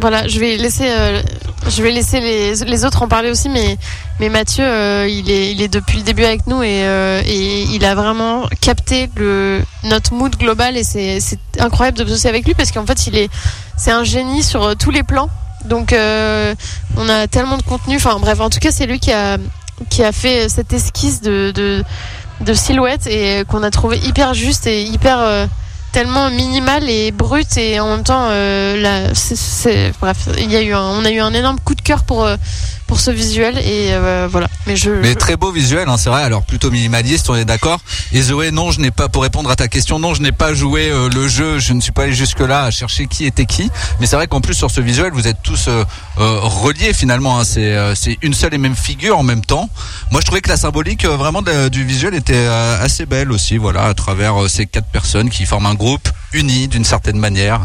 D: Voilà, je vais laisser, euh, je vais laisser les, autres en parler aussi, mais, mais Mathieu, euh, il, est, il est depuis le début avec nous et, euh, et il a vraiment capté le, notre mood global et c'est incroyable de bosser avec lui parce qu'en fait, il est, c'est un génie sur euh, tous les plans. Donc, euh, on a tellement de contenu. Enfin, bref, en tout cas, c'est lui qui a, qui a fait cette esquisse de, de, de silhouette et qu'on a trouvé hyper juste et hyper. Tellement minimal et brut et en même temps euh, là, c'est- c'est- bref il y a eu un, on a eu un énorme coup de cœur pour euh, pour ce visuel et euh, voilà mais je,
B: Mais
D: je-
B: très beau visuel, hein, c'est vrai. Alors plutôt minimaliste, on est d'accord. Et Zoé, non, je n'ai pas pour répondre à ta question, non, je n'ai pas joué euh, le jeu. Je ne suis pas allé jusque là à chercher qui était qui. Mais c'est vrai qu'en plus sur ce visuel, vous êtes tous euh, euh, reliés finalement. hein. C'est euh, c'est une seule et même figure en même temps. Moi, je trouvais que la symbolique euh, vraiment de- du visuel était euh, assez belle aussi. Voilà, à travers euh, ces quatre personnes qui forment un groupe uni d'une certaine manière.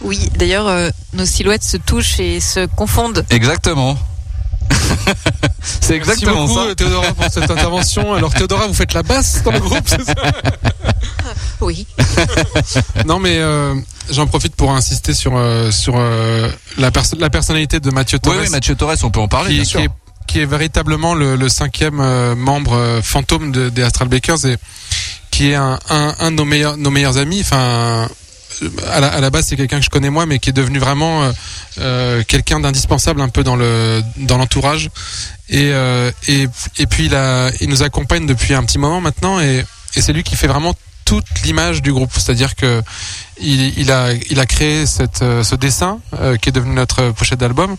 F: Oui, d'ailleurs, euh, nos silhouettes se touchent et se confondent.
B: Exactement. c'est exactement
C: Merci beaucoup,
B: ça.
C: Théodora, pour cette intervention. Alors, Théodora, vous faites la basse dans le groupe, c'est ça
F: Oui.
C: Non, mais euh, j'en profite pour insister sur, euh, sur euh, la, perso- la personnalité de Mathieu
B: Oui,
C: Torres.
B: oui, Mathieu Torres, on peut en parler,
C: qui,
B: bien
C: qui
B: sûr.
C: est, qui est véritablement le, le cinquième euh, membre fantôme de- des Astral Bakers et qui est un, un, un de nos meilleurs, nos meilleurs amis. Enfin, à la, à la base, c'est quelqu'un que je connais moi, mais qui est devenu vraiment euh, euh, quelqu'un d'indispensable un peu dans le dans l'entourage. Et, euh, et et puis il a, il nous accompagne depuis un petit moment maintenant, et, et c'est lui qui fait vraiment toute l'image du groupe. C'est-à-dire que il, il a il a créé cette euh, ce dessin euh, qui est devenu notre pochette d'album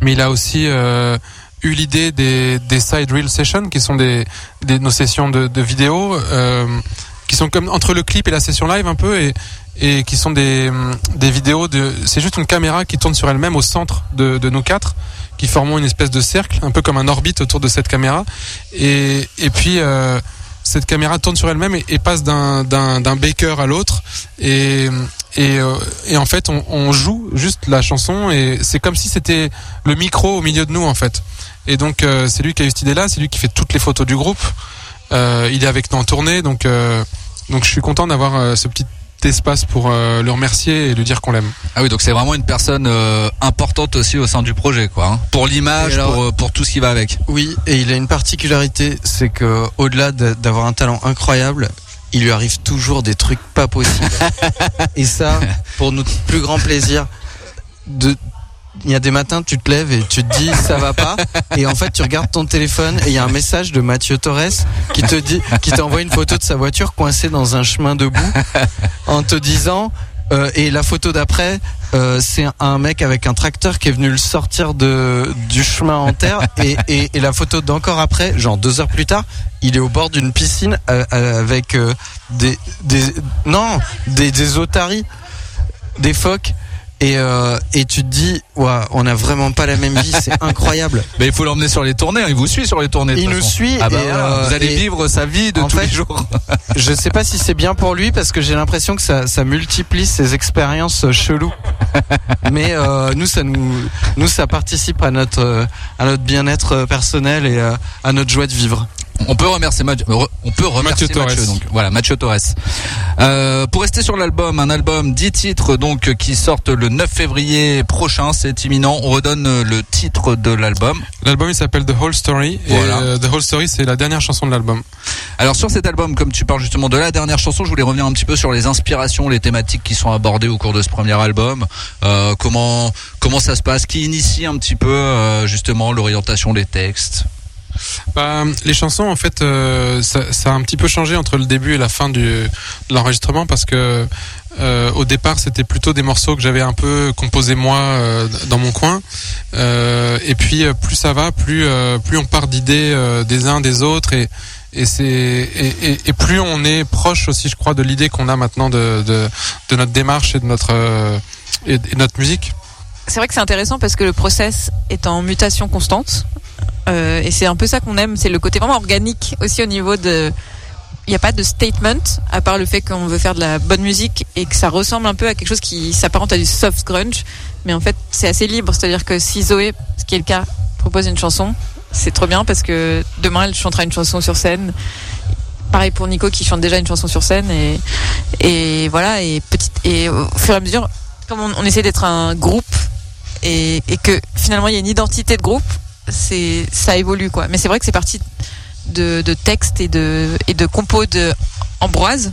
C: mais il a aussi euh, eu l'idée des, des side reel sessions qui sont des, des nos sessions de, de vidéo euh, qui sont comme entre le clip et la session live un peu et et qui sont des des vidéos de c'est juste une caméra qui tourne sur elle-même au centre de, de nous quatre qui formons une espèce de cercle un peu comme un orbite autour de cette caméra. Et et puis euh, cette caméra tourne sur elle-même et, passe d'un baker à l'autre. Et et, euh, et en fait on, joue juste la chanson et c'est comme si c'était le micro au milieu de nous en fait. Et donc euh, c'est lui qui a eu cette idée là c'est lui qui fait toutes les photos du groupe. Il est avec nous en tournée donc donc je suis content d'avoir ce petit espace pour euh, le remercier et lui dire qu'on l'aime
B: Ah oui, donc c'est vraiment une personne euh, importante aussi au sein du projet, quoi. hein. Pour l'image,
E: Et alors-
B: pour, euh, pour tout ce qui va avec.
E: Oui, et il a une particularité, c'est que au-delà de- d'avoir un talent incroyable, il lui arrive toujours des trucs pas possibles. et ça, pour notre plus grand plaisir, de il y a des matins, tu te lèves et tu te dis ça va pas, et en fait tu regardes ton téléphone et il y a un message de Mathieu Torres qui te dit, qui t'envoie une photo de sa voiture coincée dans un chemin de boue, en te disant euh, et la photo d'après, euh, c'est un mec avec un tracteur qui est venu le sortir de du chemin en terre. Et, et, et la photo d'encore après, genre deux heures plus tard, il est au bord d'une piscine euh, euh, avec euh, des, des non des, des otaries, des phoques. Et, euh, et tu te dis, ouah, on a vraiment pas la même vie, c'est incroyable.
B: Mais il faut l'emmener sur les tournées. hein. Il vous suit sur les tournées. de
E: Il nous
B: façon.
E: suit
B: Ah bah
E: et,
B: voilà,
E: euh,
B: vous allez
E: et-
B: vivre sa vie de tous
E: fait,
B: les jours.
E: Je sais pas si c'est bien pour lui parce que j'ai l'impression que ça, ça multiplie ses expériences euh, cheloues. Mais euh, nous, ça nous, nous, ça participe à notre, euh, à notre bien-être personnel et à notre joie de vivre.
B: On peut remercier Mathieu, on peut remercier
C: Mathieu
B: Mathieu,
C: Torres.
B: donc voilà Mathieu Torres. Euh, pour rester sur l'album, un album 10 titres donc qui sortent le 9 février prochain, c'est imminent. On redonne euh, le titre de l'album.
C: L'album il s'appelle The Whole Story.
B: Voilà.
C: Et euh, The Whole Story c'est la dernière chanson de l'album.
B: Alors sur cet album, comme tu parles justement de la dernière chanson, je voulais revenir un petit peu sur les inspirations, les thématiques qui sont abordées au cours de ce premier album. Euh, comment comment ça se passe? Qui initie un petit peu justement l'orientation des textes?
C: Bah, les chansons, en fait, euh, ça, a un petit peu changé entre le début et la fin du, de l'enregistrement parce que euh, au départ, c'était plutôt des morceaux que j'avais un peu composés moi euh, dans mon coin. Et puis, plus ça va, plus plus on part d'idées des uns des autres et et plus on est proche aussi, je crois, de l'idée qu'on a maintenant de, de notre démarche et de notre et de notre musique.
F: C'est vrai que c'est intéressant parce que le process est en mutation constante. Euh, et c'est un peu ça qu'on aime, c'est le côté vraiment organique aussi au niveau de. Il n'y a pas de statement, à part le fait qu'on veut faire de la bonne musique et que ça ressemble un peu à quelque chose qui s'apparente à du soft grunge. Mais en fait, c'est assez libre. C'est-à-dire que si Zoé, ce qui est le cas, propose une chanson, c'est trop bien parce que demain, elle chantera une chanson sur scène. Pareil pour Nico qui chante déjà une chanson sur scène. Et, et voilà, et, petite, et au fur et à mesure, comme on, on essaie d'être un groupe et, et que finalement il y a une identité de groupe, c'est ça évolue quoi. Mais c'est vrai que c'est parti de, de textes et de et de compos de Ambroise.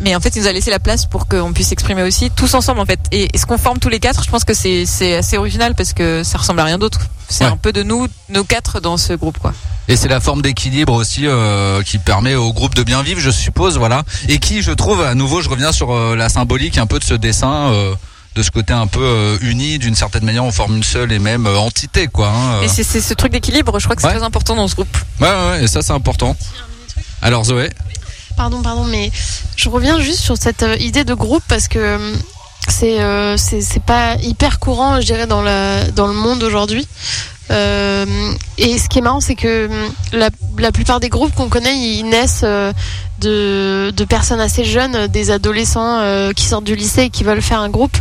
F: Mais en fait, il nous a laissé la place pour qu'on puisse s'exprimer aussi tous ensemble en fait. Et, et ce qu'on forme tous les quatre, je pense que c'est c'est assez original parce que ça ressemble à rien d'autre. C'est
B: Ouais.
F: un peu de nous, nos quatre dans ce groupe quoi.
B: Et c'est la forme d'équilibre aussi euh, qui permet au groupe de bien vivre, je suppose, voilà. Et qui, je trouve, à nouveau, je reviens sur euh, la symbolique un peu de ce dessin, euh, de ce côté un peu euh, uni, d'une certaine manière, on forme une seule et même euh, entité, quoi. hein, euh.
F: Et c'est c'est ce truc d'équilibre, je crois que c'est
B: Ouais.
F: très important dans ce groupe.
B: Ouais, ouais, ouais, et ça, c'est important. Alors, Zoé,
D: Pardon, pardon, mais je reviens juste sur cette euh, idée de groupe parce que c'est euh, c'est c'est pas hyper courant, je dirais, dans la dans le monde aujourd'hui. Euh, et ce qui est marrant, c'est que hum, la, plupart des groupes qu'on connaît, ils naissent euh, de, personnes assez jeunes, des adolescents euh, qui sortent du lycée et qui veulent faire un groupe,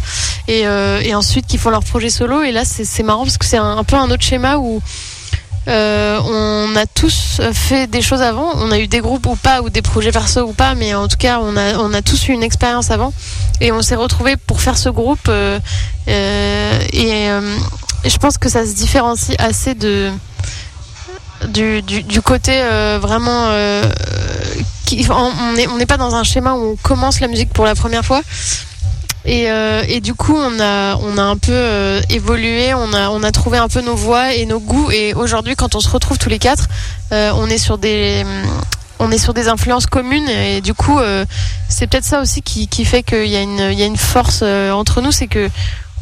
D: et, ensuite qui font leur projet solo. Et là, c'est marrant parce que c'est un, peu un autre schéma où on a tous fait des choses avant. On a eu des groupes ou pas, ou des projets perso ou pas, mais en tout cas, on a, on a tous eu une expérience avant. Et on s'est retrouvés pour faire ce groupe. et, et je pense que ça se différencie assez de du, du, du côté euh, vraiment. euh, qui, on n'est on n'est pas dans un schéma où on commence la musique pour la première fois. Et, euh, et du coup, on a, on a un peu euh, évolué, on a, on a trouvé un peu nos voix et nos goûts. Et aujourd'hui, quand on se retrouve tous les quatre, euh, on est sur des, on est sur des influences communes. Et du coup, euh, c'est peut-être ça aussi qui, qui fait qu'il y a une, il y a une force euh, entre nous, c'est que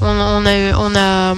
D: on, a, on a,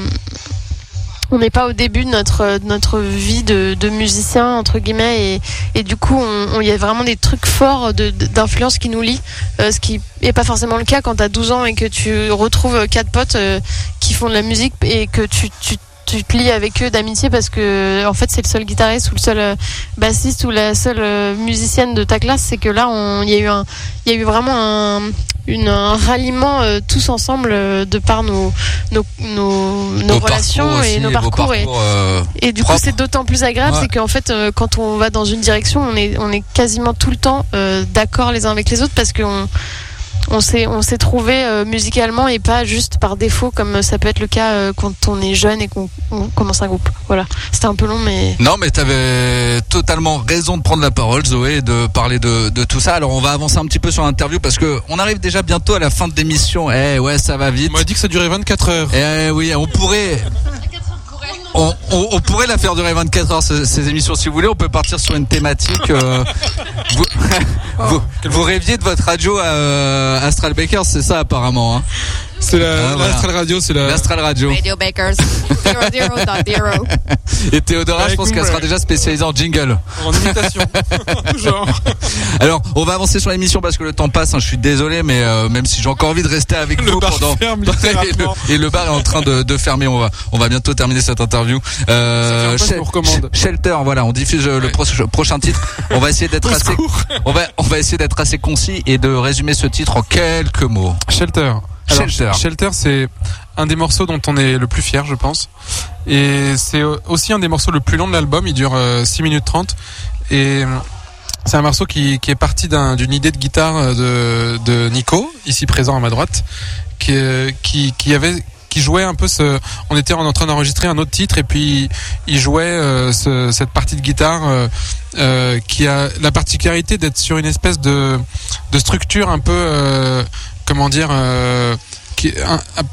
D: on n'est pas au début de notre, notre vie de, musicien entre guillemets et, et du coup il y a vraiment des trucs forts d'influence qui nous lient euh, ce qui est pas forcément le cas quand tu as 12 ans et que tu retrouves quatre potes euh, qui font de la musique et que tu, tu, tu te lies avec eux d'amitié parce que en fait c'est le seul guitariste ou le seul euh, bassiste ou la seule euh, musicienne de ta classe c'est que là il y a eu un il y a eu vraiment un une, un ralliement euh, tous ensemble euh, de par nos nos, nos, nos
B: vos
D: relations et nos parcours, et,
B: euh,
D: et du coup c'est d'autant plus agréable
B: Ouais.
D: c'est qu'en fait quand on va dans une direction on est on est quasiment tout le temps d'accord les uns avec les autres parce qu'on on s'est on s'est trouvé euh, musicalement et pas juste par défaut comme ça peut être le cas euh, quand on est jeune et qu'on on commence un groupe voilà c'était un peu long mais
B: Non, mais t'avais totalement raison de prendre la parole, Zoé, et de parler de, de tout ça. Alors, on va avancer un petit peu sur l'interview parce que on arrive déjà bientôt à la fin de l'émission. Eh ouais, ça va vite.
C: On m'a dit que ça durait 24 heures.
B: Eh oui, on pourrait. On, on- on pourrait la faire durer 24 heures ce- ces émissions si vous voulez. On peut partir sur une thématique. euh, vous, vous, vous rêviez de votre radio à Astral Bakers, c'est ça apparemment. Hein
C: C'est la,
B: Ah, voilà.
C: l'Astral Radio, c'est la.
B: L'Astral Radio.
F: Radio Bakers, zero, zero, dot zero.
B: Et Théodora, je pense qu'elle sera déjà spécialisée en jingle.
C: En imitation. Genre.
B: Alors, on va avancer sur l'émission parce que le temps passe. hein, je suis désolé, mais euh, même si j'ai encore envie de rester avec
C: Le
B: vous
C: bar
B: pendant
C: ferme
B: et, le, et le bar est en train de, de fermer. On va, on va bientôt terminer cette interview. Euh,
C: Ça fait un peu, je
B: Shel-
C: vous recommande.
B: Shelter, voilà, on diffuse euh, le pro- prochain titre. On va essayer d'être assez, on va, on va essayer d'être assez concis et de résumer ce titre en quelques mots.
C: Shelter. Alors,
B: Shelter.
C: Shelter, c'est un des morceaux dont on est le plus fier, je pense. Et c'est aussi un des morceaux le plus long de l'album. Il dure euh, 6 minutes 30.
I: Et euh, c'est un morceau qui, qui est parti d'un- d'une idée de guitare euh, de, de Nico, ici présent à ma droite, qui, euh, qui, qui avait qui jouait un peu ce on était en train d'enregistrer un autre titre et puis il jouait euh, ce- cette partie de guitare euh, euh, qui a la particularité d'être sur une espèce de de structure un peu euh, comment dire euh, qui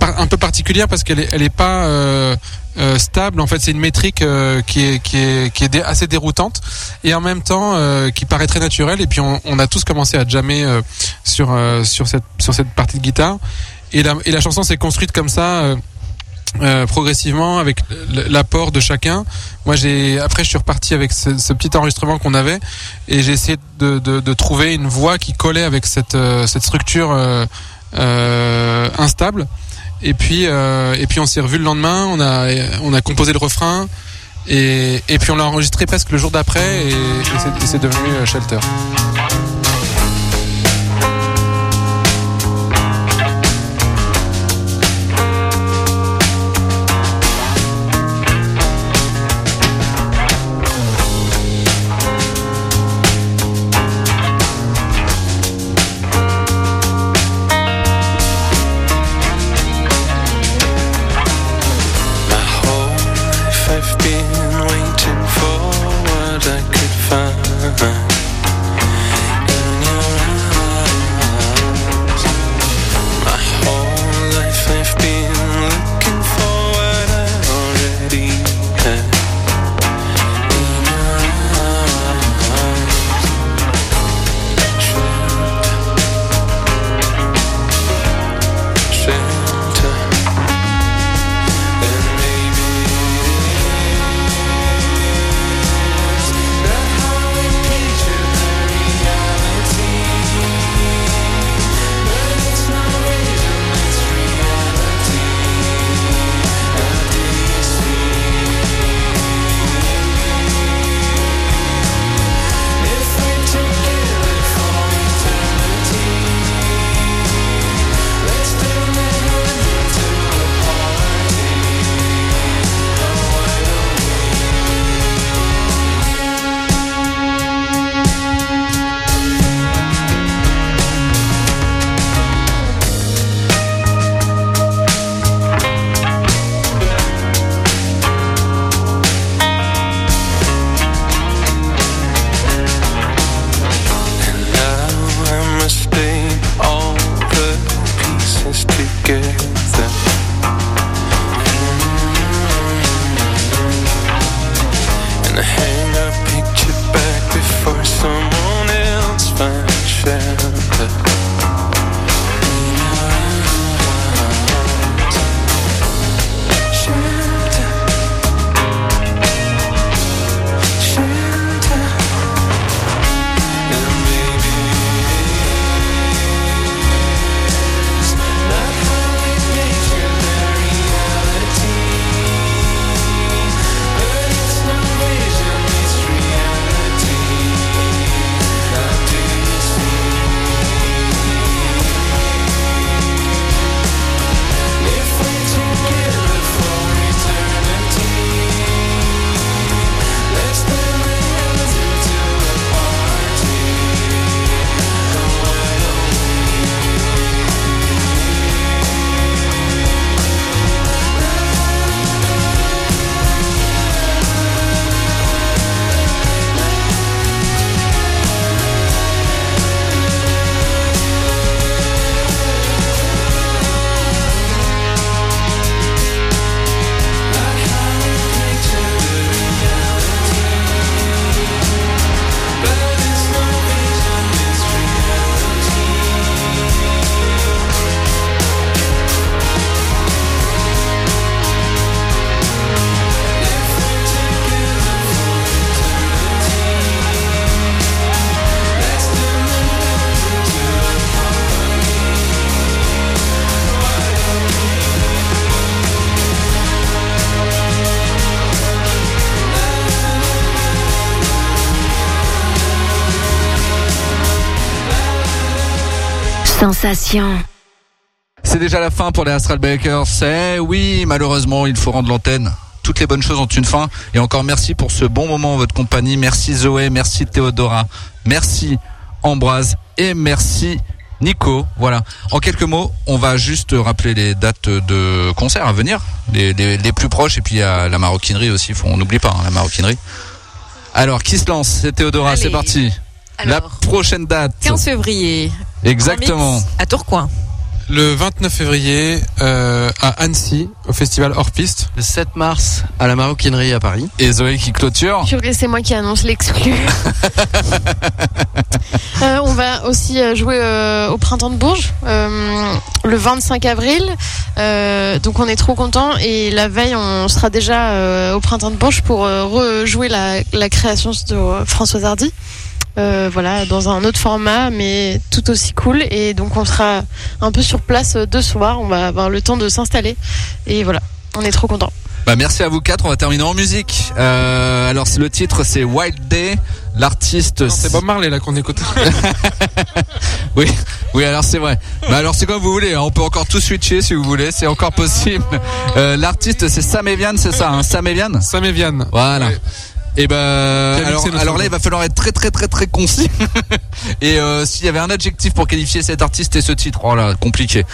I: un, peu particulière parce qu'elle est elle est pas euh, euh, stable. En fait c'est une métrique qui est qui est qui est assez déroutante et en même temps qui paraît très naturelle. Et puis on, on a tous commencé à jammer sur sur cette sur cette partie de guitare. Et la et la chanson s'est construite comme ça euh, progressivement avec l'apport de chacun. Moi, j'ai après je suis reparti avec ce, petit enregistrement qu'on avait et j'ai essayé de, de, de trouver une voix qui collait avec cette euh, cette structure euh, euh, instable. Et puis euh, et puis on s'est revu le lendemain. On a on a composé le refrain et et puis on l'a enregistré presque le jour d'après et, et c'est- devenu Shelter.
H: Sensation.
B: C'est déjà la fin pour les Astral Bakers. C'est oui, malheureusement, il faut rendre l'antenne toutes les bonnes choses ont une fin. Et encore merci pour ce bon moment en votre compagnie. Merci Zoé, merci Théodora, merci Ambroise et merci Nico. Voilà. En quelques mots, on va juste rappeler les dates de concerts à venir, les, les- les plus proches. Et puis il y a la maroquinerie aussi. Faut, on n'oublie pas hein, la maroquinerie. Alors, qui se lance? C'est Théodora. C'est parti. la prochaine date.
F: 15 février.
B: Exactement.
F: À Tourcoing.
C: Le 29 février euh, à Annecy, au festival Hors Piste.
E: Le 7 mars à la maroquinerie à Paris.
B: Et Zoé qui clôture.
D: Purée, c'est moi qui annonce l'exclu. Euh, on va aussi euh, jouer euh, au printemps de Bourges euh, le 25 avril. Euh, donc on est trop content et la veille on sera déjà euh, au printemps de Bourges pour euh, rejouer la, la création de euh, Françoise Hardy. Euh, voilà, dans un autre format, mais tout aussi cool. Et donc on sera un peu sur place euh, deux soirs. On va avoir le temps de s'installer. Et voilà, on est trop content.
B: Bah, merci à vous quatre. On va terminer en musique. Euh, alors, le titre, c'est Wild Day. L'artiste,
C: C'est Bob Marley là qu'on écoute.
B: Oui, oui, alors c'est vrai. Mais alors c'est comme vous voulez, hein, on peut encore tout switcher si vous voulez, c'est encore possible. Euh, L'artiste c'est Sam Evian, c'est ça, hein, Sam Evian
C: Sam et Vianne.
B: Voilà.
C: Ouais.
B: Et ben
C: Quel
B: alors, alors là il va falloir être très très très très concis. Et euh, s'il y avait un adjectif pour qualifier cet artiste et ce titre, oh là, compliqué.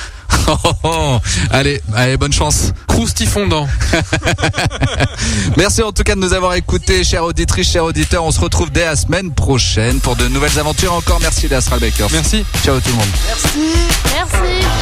B: allez, allez, bonne chance.
C: Croustifondant.
B: Merci en tout cas de nous avoir écoutés, chères auditrices, chers auditeurs. On se retrouve dès la semaine prochaine pour de nouvelles aventures. Encore merci les Astral Bakers.
C: Merci.
B: Ciao tout le monde.
D: Merci.
J: I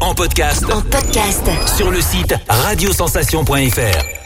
K: En podcast
H: en podcast
K: sur le site radiosensation.fr.